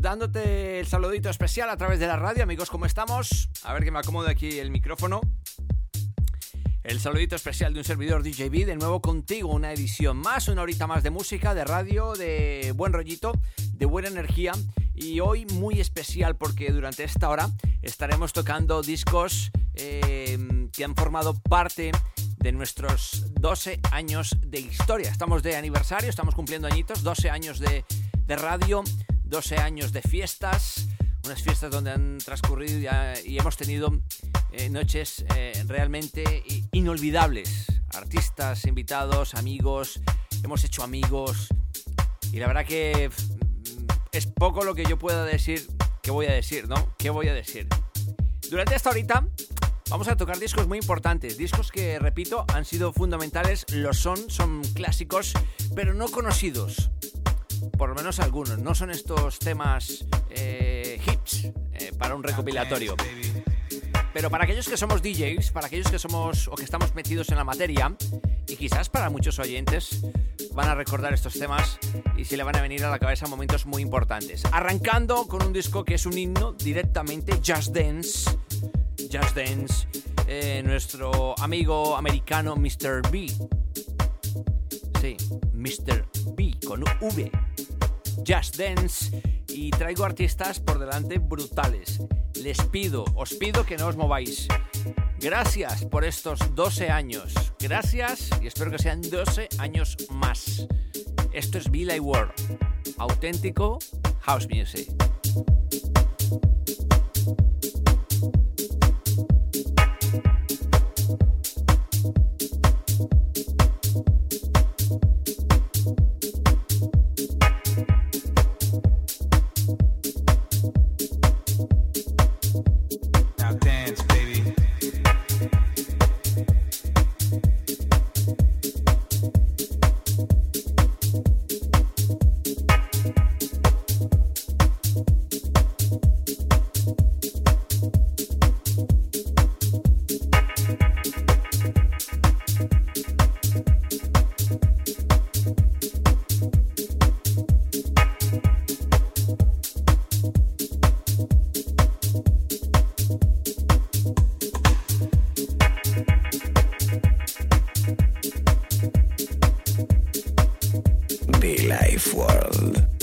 dándote el saludito especial a través de la radio, amigos, ¿cómo estamos? A ver que me acomodo aquí el micrófono. El saludito especial de un servidor DJB, de nuevo contigo, una edición más, una horita más de música, de radio, de buen rollito, de buena energía. Y hoy muy especial porque durante esta hora estaremos tocando discos eh, que han formado parte de nuestros 12 años de historia. Estamos de aniversario, estamos cumpliendo añitos, 12 años de, de radio, 12 años de fiestas, unas fiestas donde han transcurrido y hemos tenido eh, noches eh, realmente inolvidables. Artistas, invitados, amigos, hemos hecho amigos y la verdad que mm, es poco lo que yo pueda decir, que voy a decir, ¿no? ¿Qué voy a decir? Durante esta horita vamos a tocar discos muy importantes, discos que, repito, han sido fundamentales, lo son, son clásicos, pero no conocidos por lo menos algunos. No son estos temas eh, hits eh, para un recopilatorio. Pero para aquellos que somos DJs, para aquellos que somos o que estamos metidos en la materia, y quizás para muchos oyentes van a recordar estos temas y se le van a venir a la cabeza momentos muy importantes. Arrancando con un disco que es un himno directamente, Just Dance. Just Dance, eh, nuestro amigo americano Mr. B. Sí, Mr. B con V. Just Dance y traigo artistas por delante brutales. Les pido, os pido que no os mováis. Gracias por estos 12 años. Gracias y espero que sean 12 años más. Esto es Villa World. Auténtico house music. World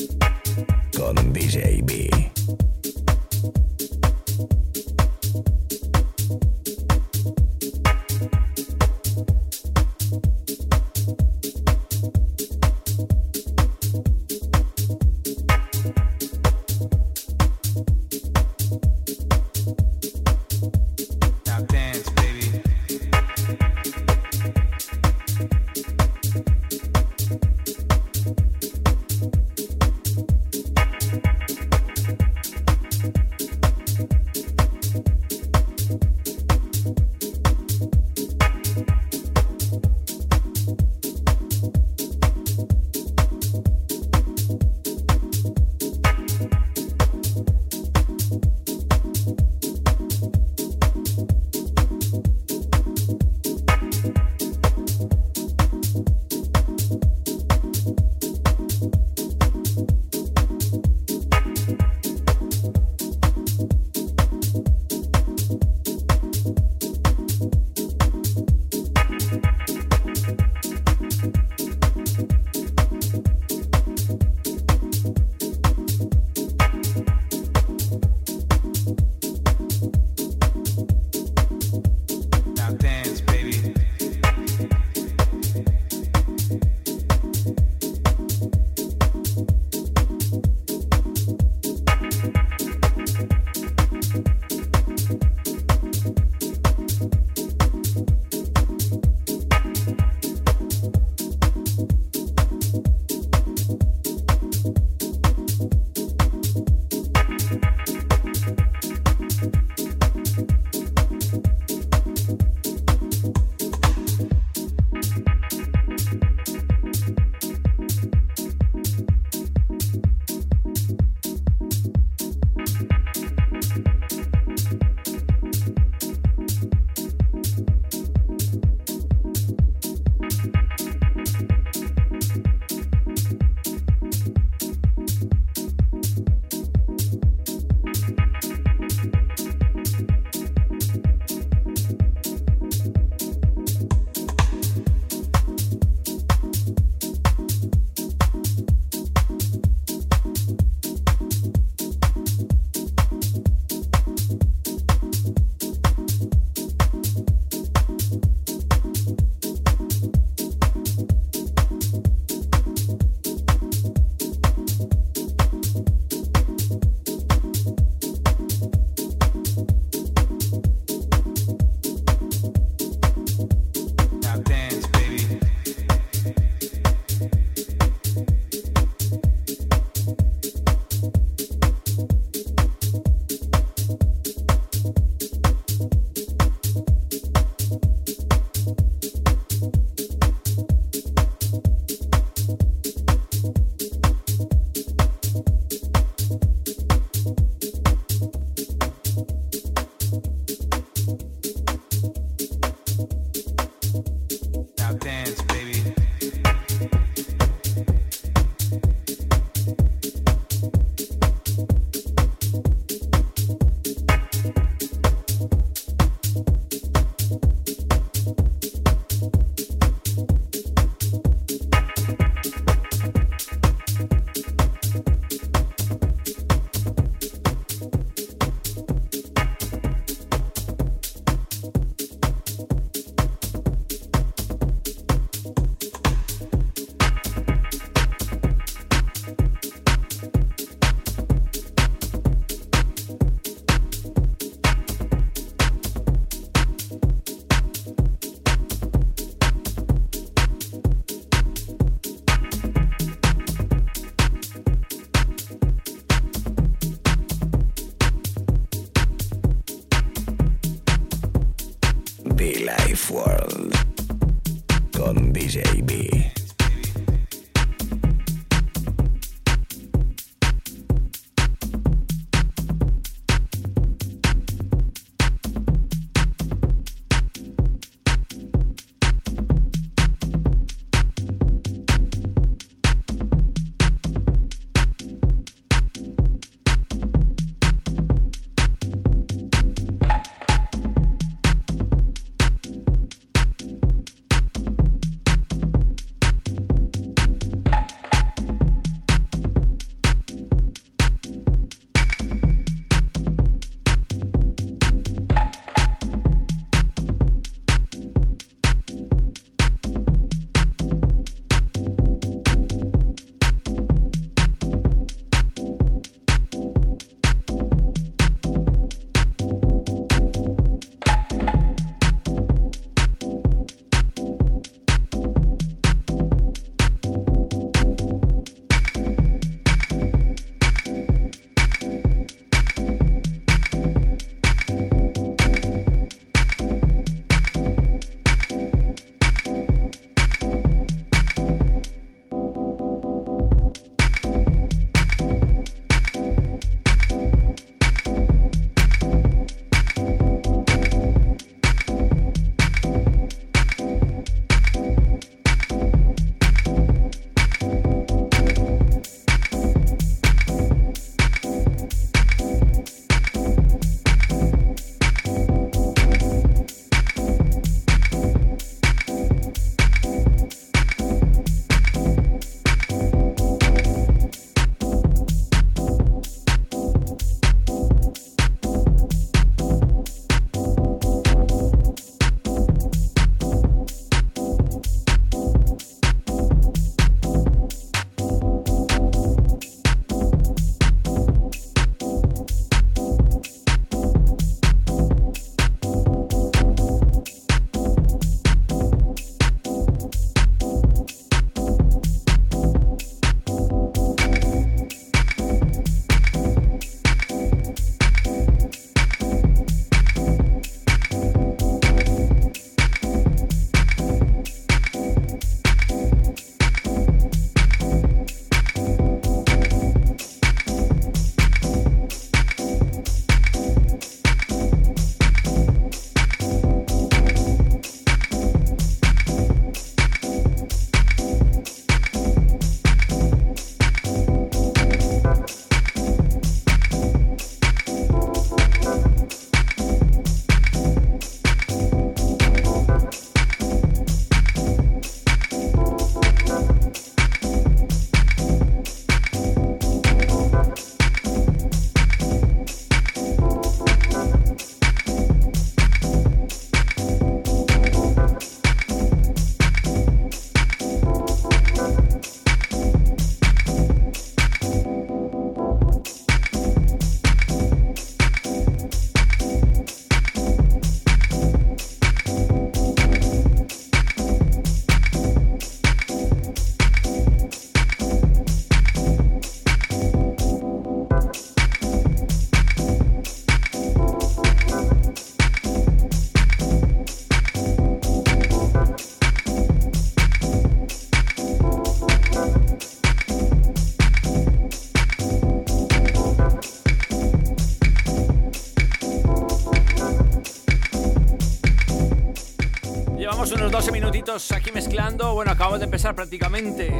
aquí mezclando. Bueno, acabamos de empezar prácticamente.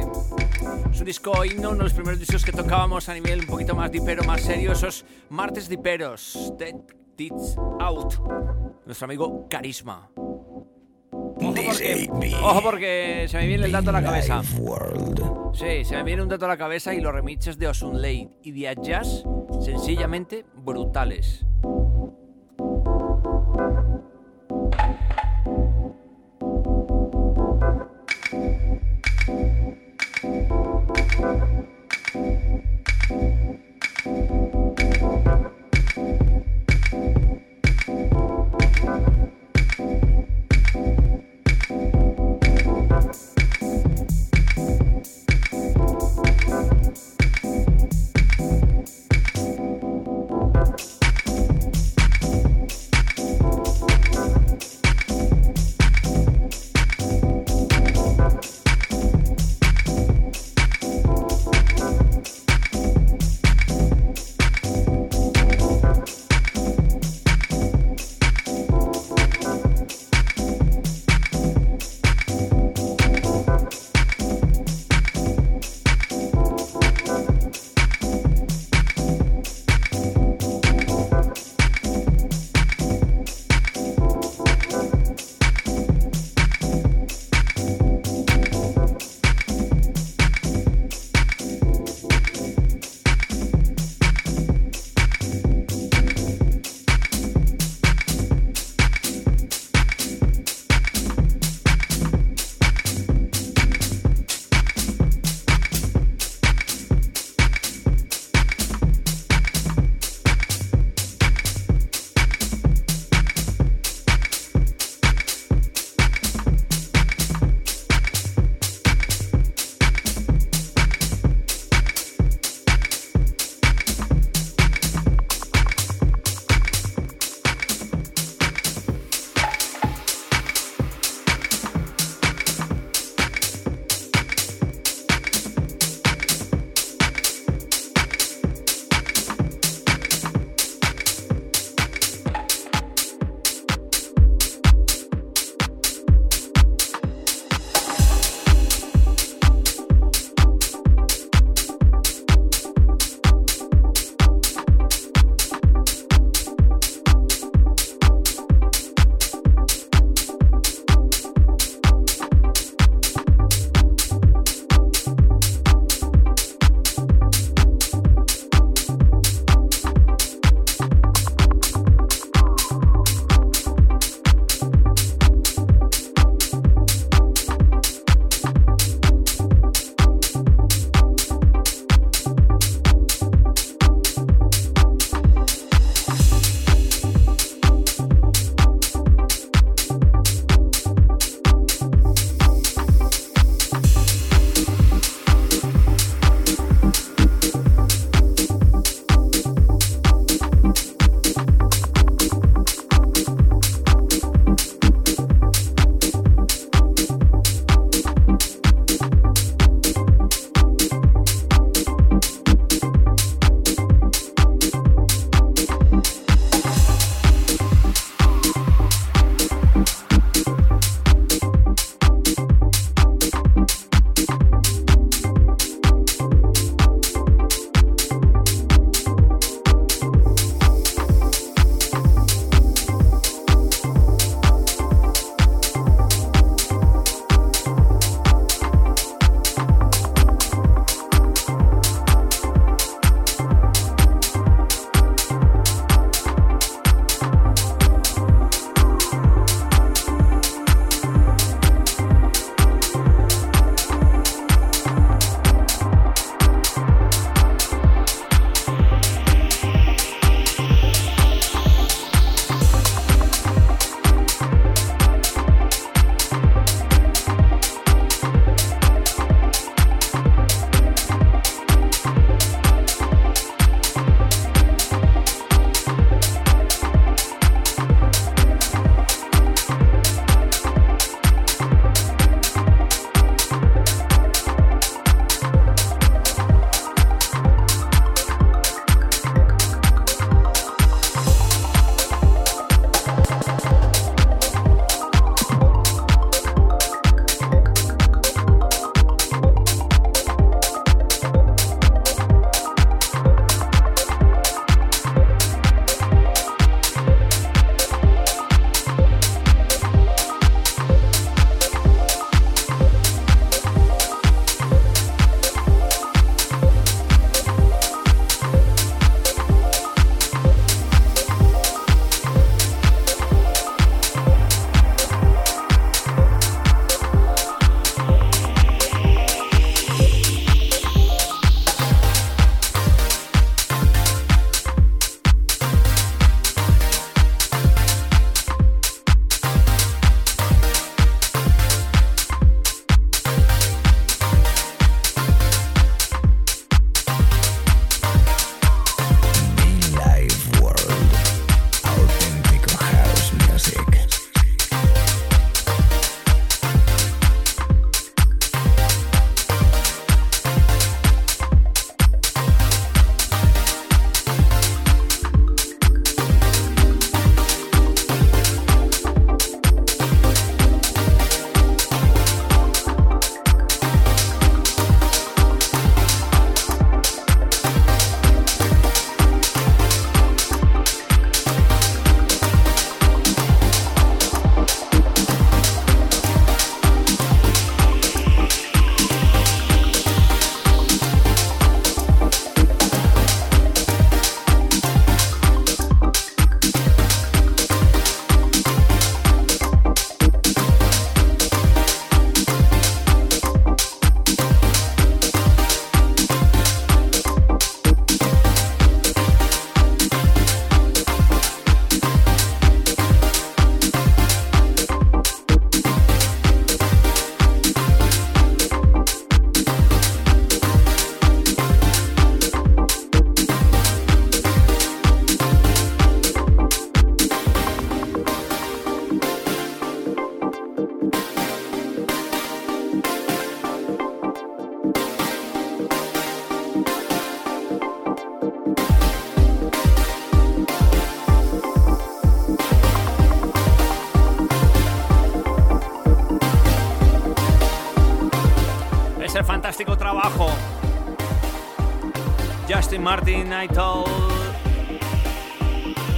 su disco himno, uno de los primeros discos que tocábamos a nivel un poquito más dipero, más serio. Esos martes diperos. Dead Tits Out. Nuestro amigo Carisma. Ojo porque, ojo porque, se me viene el dato a la cabeza. Sí, se me viene un dato a la cabeza y los remixes de Osun Late y de Jazz sencillamente brutales.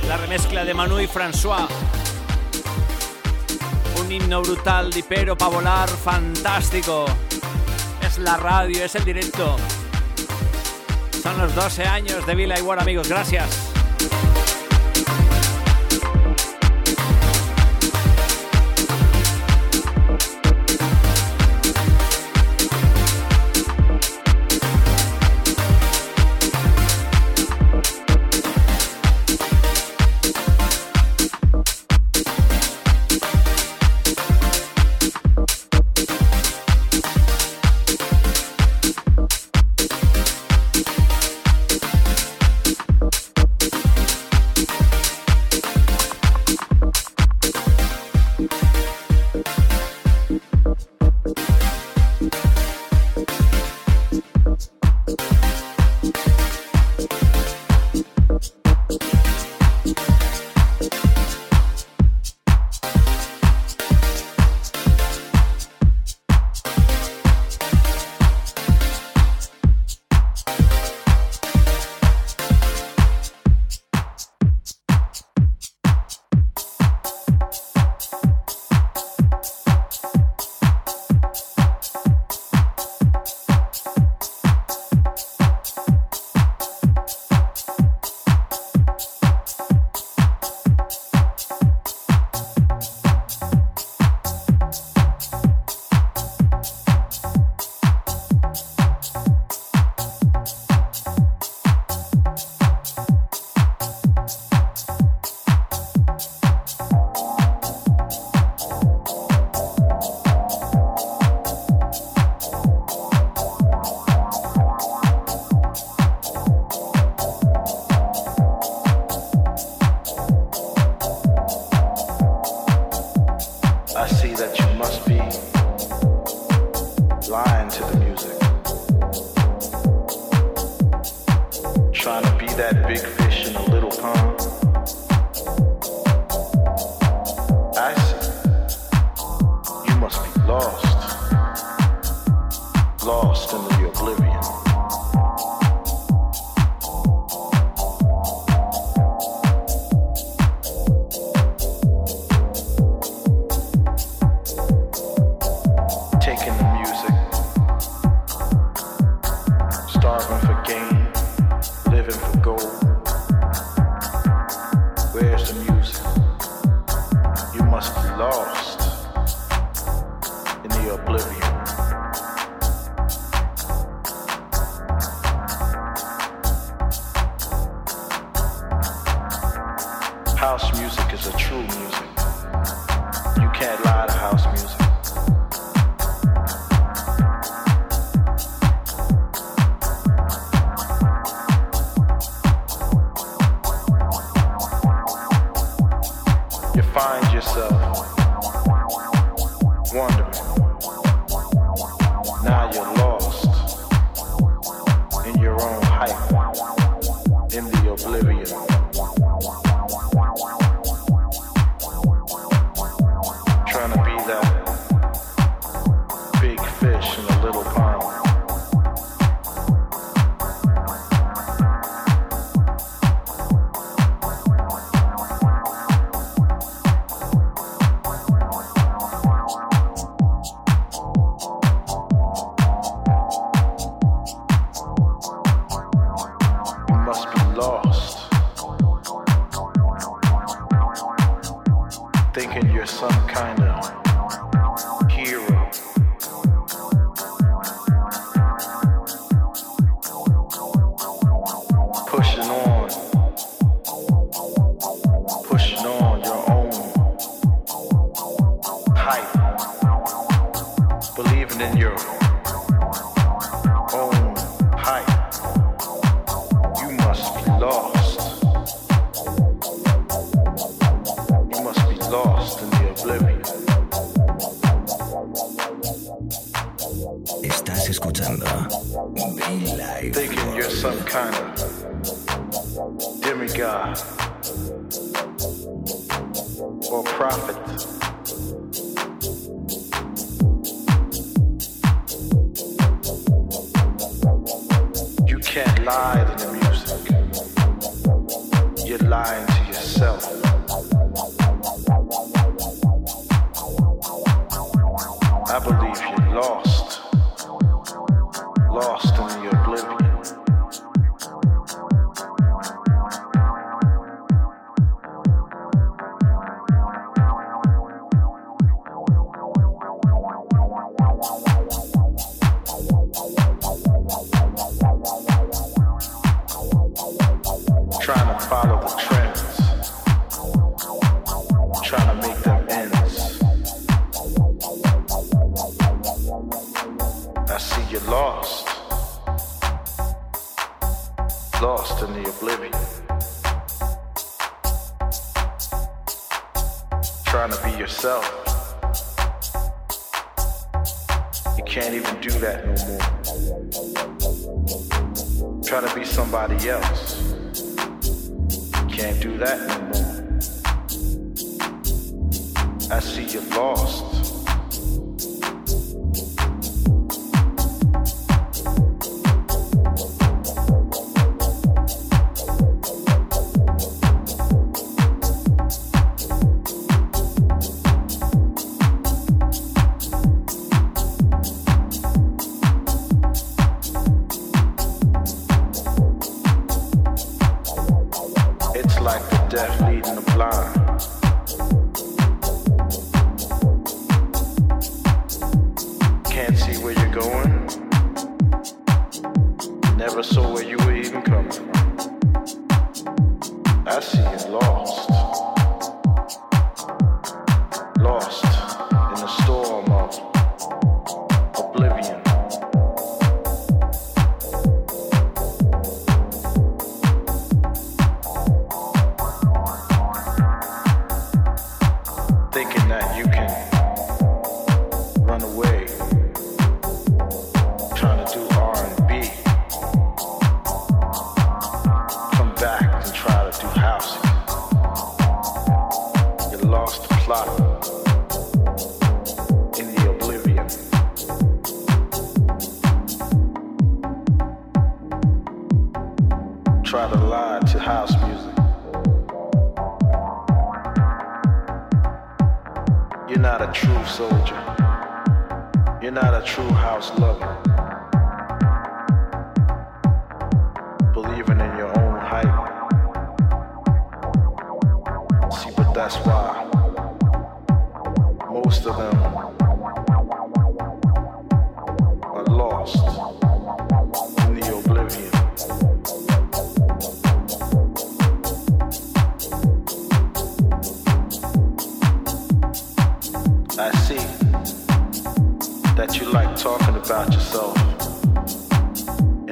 La remezcla de Manu y François. Un himno brutal, dipero para volar, fantástico. Es la radio, es el directo. Son los 12 años de Vila Igual, amigos. Gracias.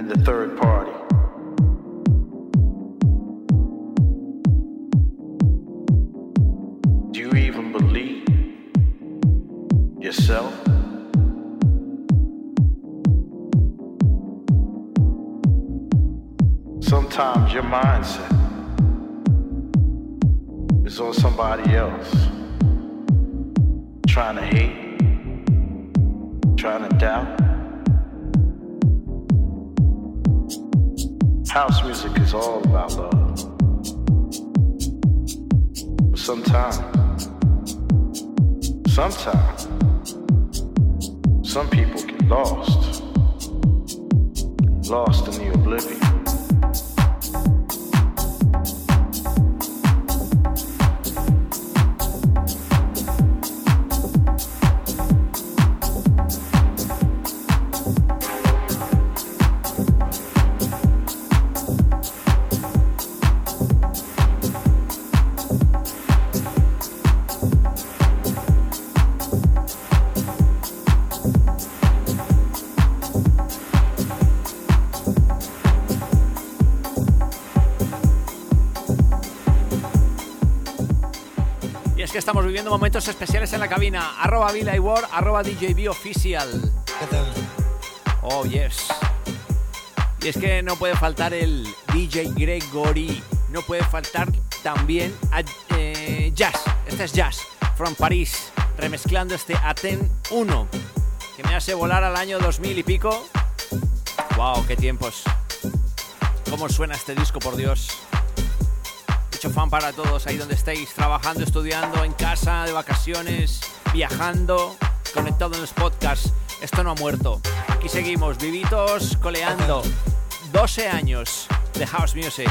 the third party. Especiales en la cabina. Arroba Vila War, arroba DJB Official. Oh, yes. Y es que no puede faltar el DJ Gregory. No puede faltar también a, eh, Jazz. Este es Jazz, from París. Remezclando este Aten 1. Que me hace volar al año 2000 y pico. ¡Wow! ¡Qué tiempos! ¿Cómo suena este disco, por Dios? Fan para todos ahí donde estéis, trabajando, estudiando, en casa, de vacaciones, viajando, conectado en los podcasts. Esto no ha muerto. Aquí seguimos, vivitos, coleando. 12 años de House Music.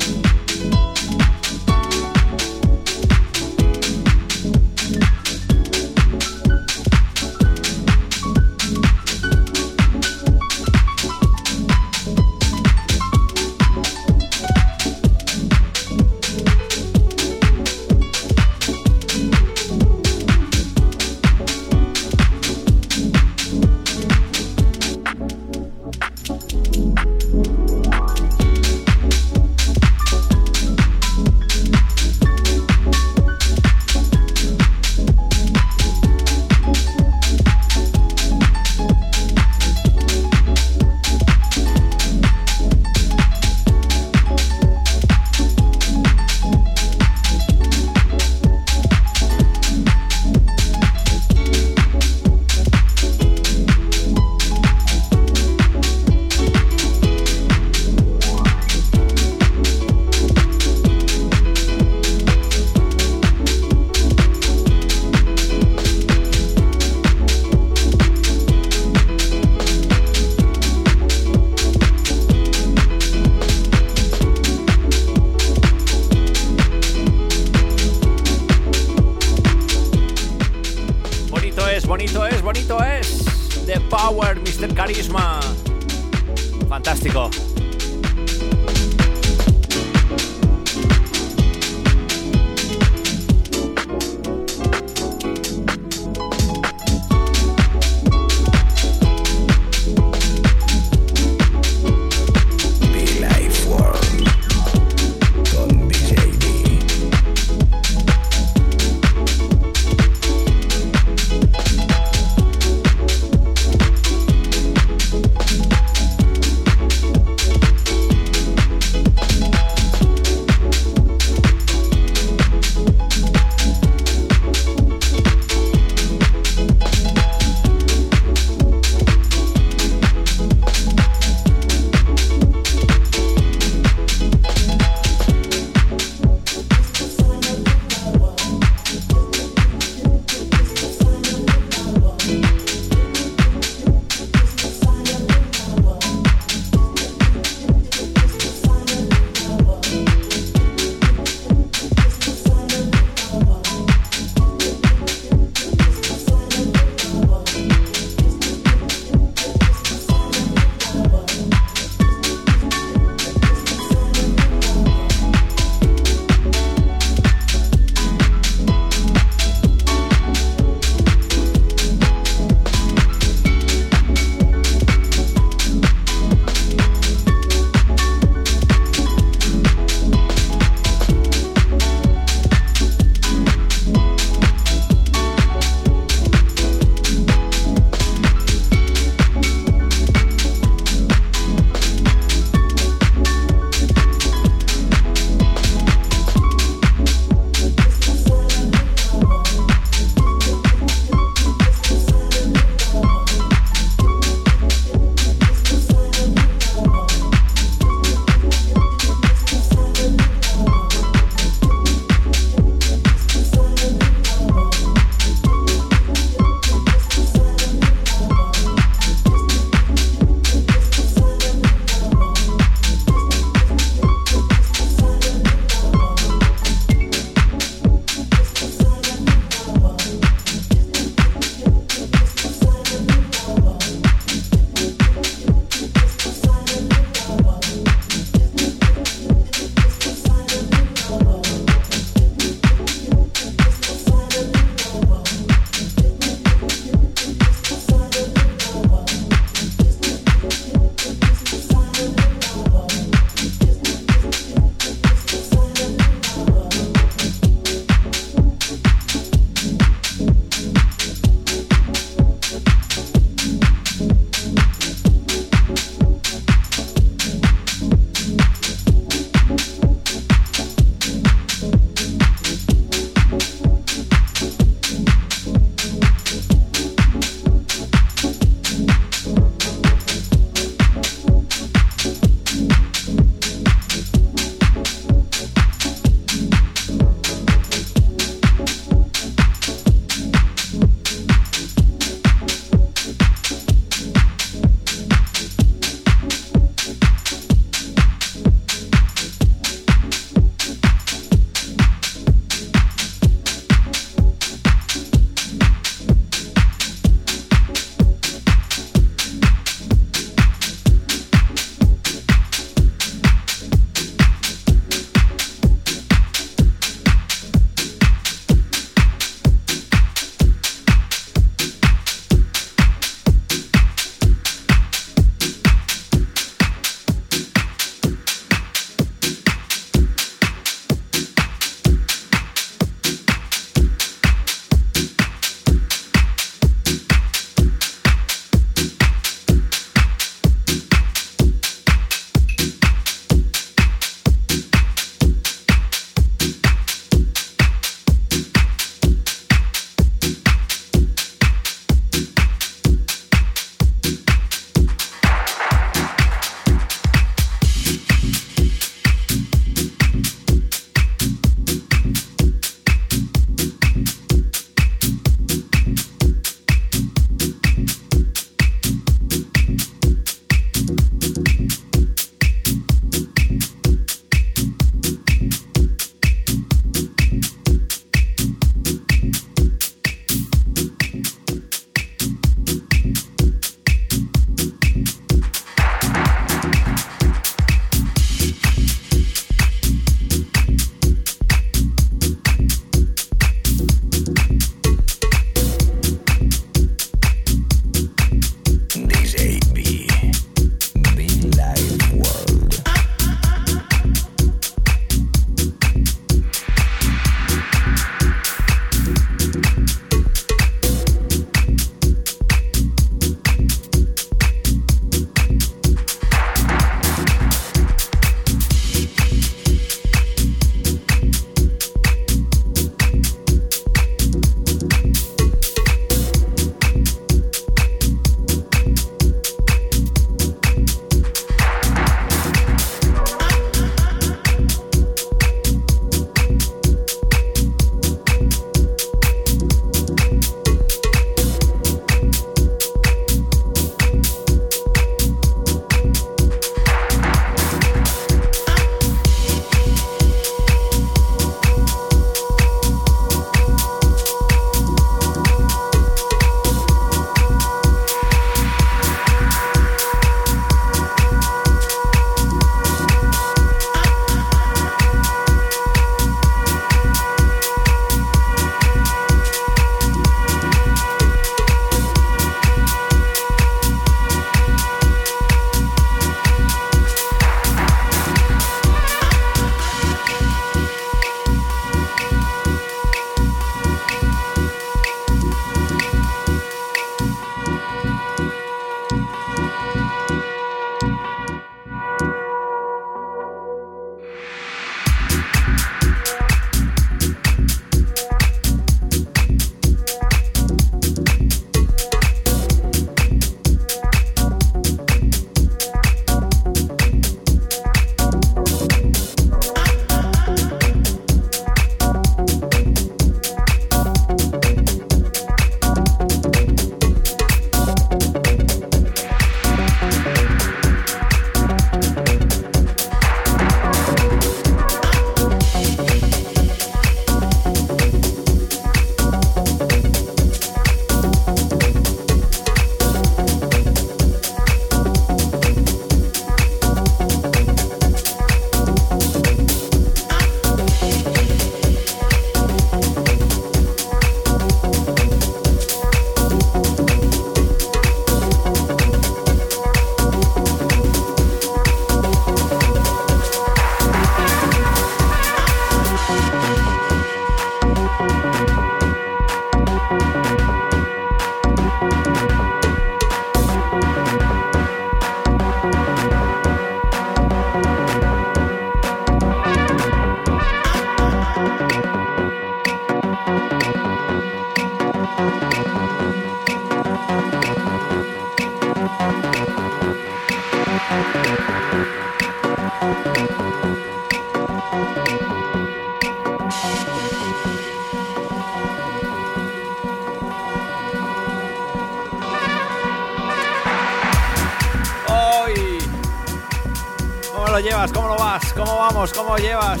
Lo llevas? ¿Cómo lo vas? ¿Cómo vamos? ¿Cómo llevas?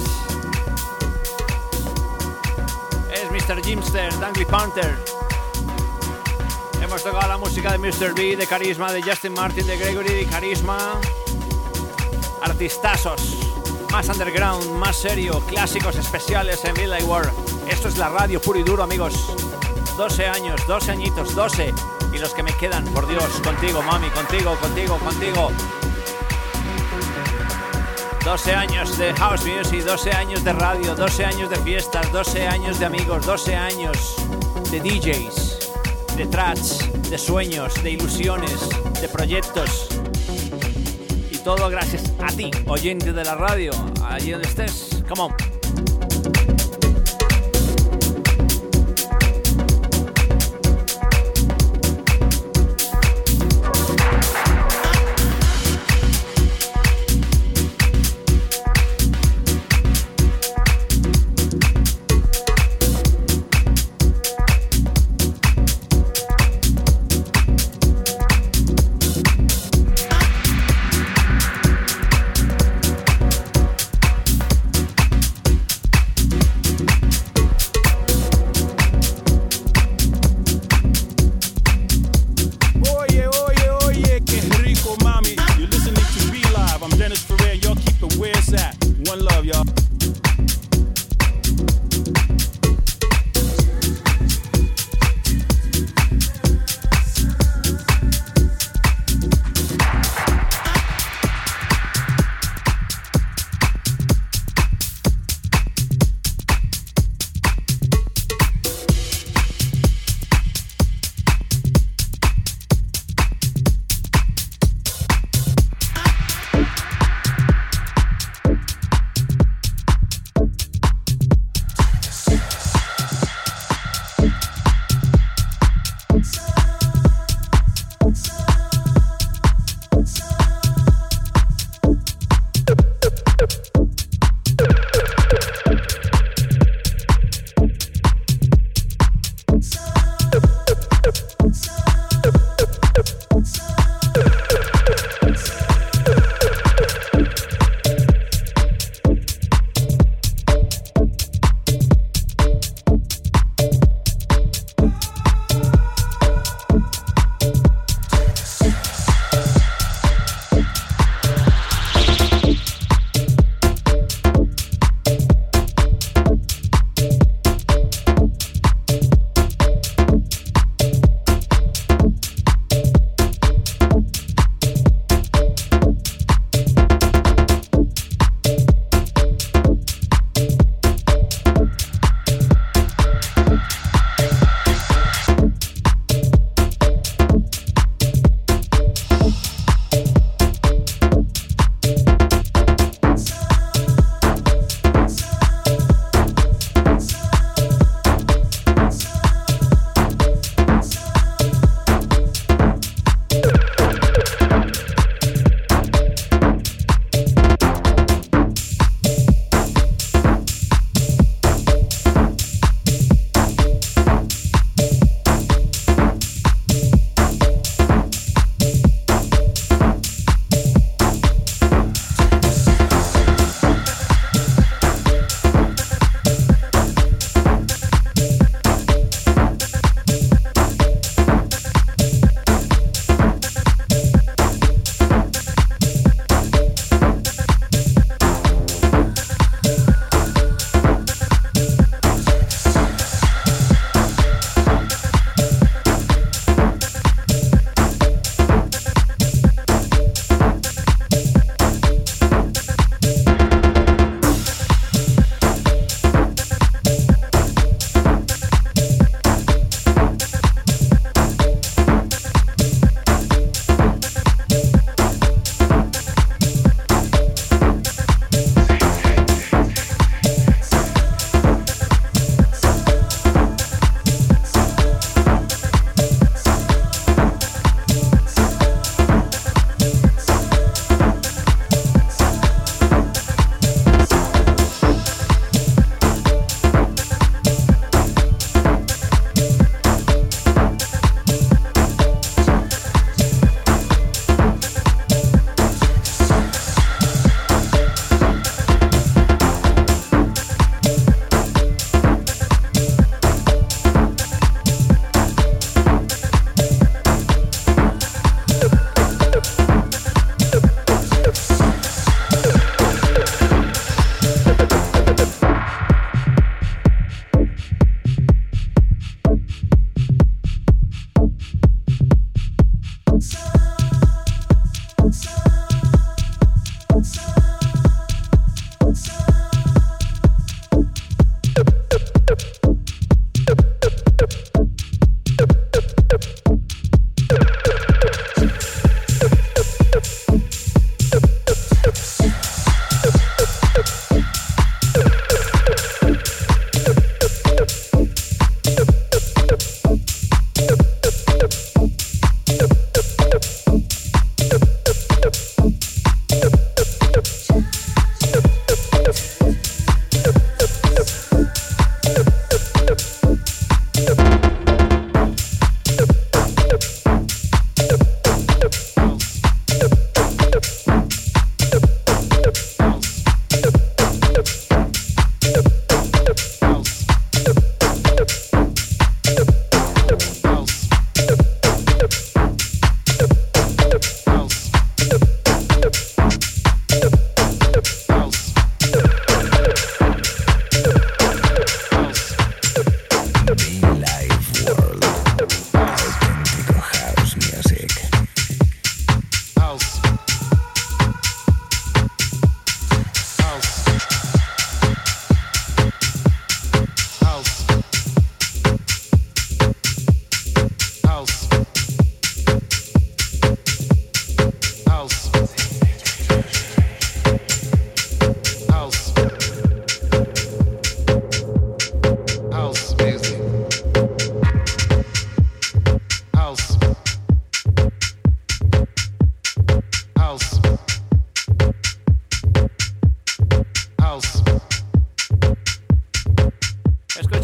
Es Mr. Jimster, Dangly Panther. Hemos tocado la música de Mr. B, de Carisma, de Justin Martin, de Gregory, de Carisma. Artistazos. Más underground, más serio, clásicos especiales en Villa War. Esto es la radio puro y duro, amigos. 12 años, 12 añitos, 12. Y los que me quedan, por Dios, contigo, mami, contigo, contigo, contigo. 12 años de house music, 12 años de radio, 12 años de fiestas, 12 años de amigos, 12 años de DJs, de tracks, de sueños, de ilusiones, de proyectos. Todo gracias a ti, oyente de la radio, allí donde estés. Come on.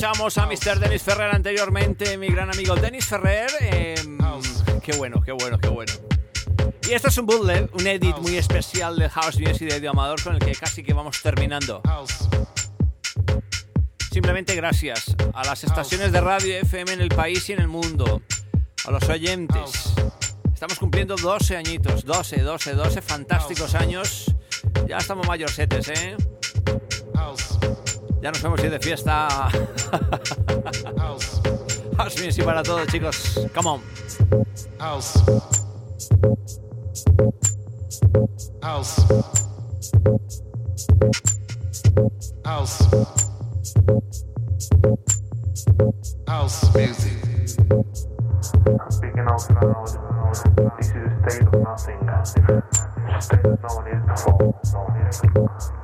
A Mr. Dennis Ferrer anteriormente, mi gran amigo Dennis Ferrer. Em, qué bueno, qué bueno, qué bueno. Y esto es un bootleg, un edit muy especial del House Music de Eddie Amador con el que casi que vamos terminando. Simplemente gracias a las estaciones de radio FM en el país y en el mundo, a los oyentes. Estamos cumpliendo 12 añitos, 12, 12, 12 fantásticos años. Ya estamos mayorcetes, ¿eh? Ya nos vemos ir de fiesta. House. House music para todos, chicos. Come on. House. House. House. House music. Speaking out loud, this is a state of nothing. State no one is before. No one is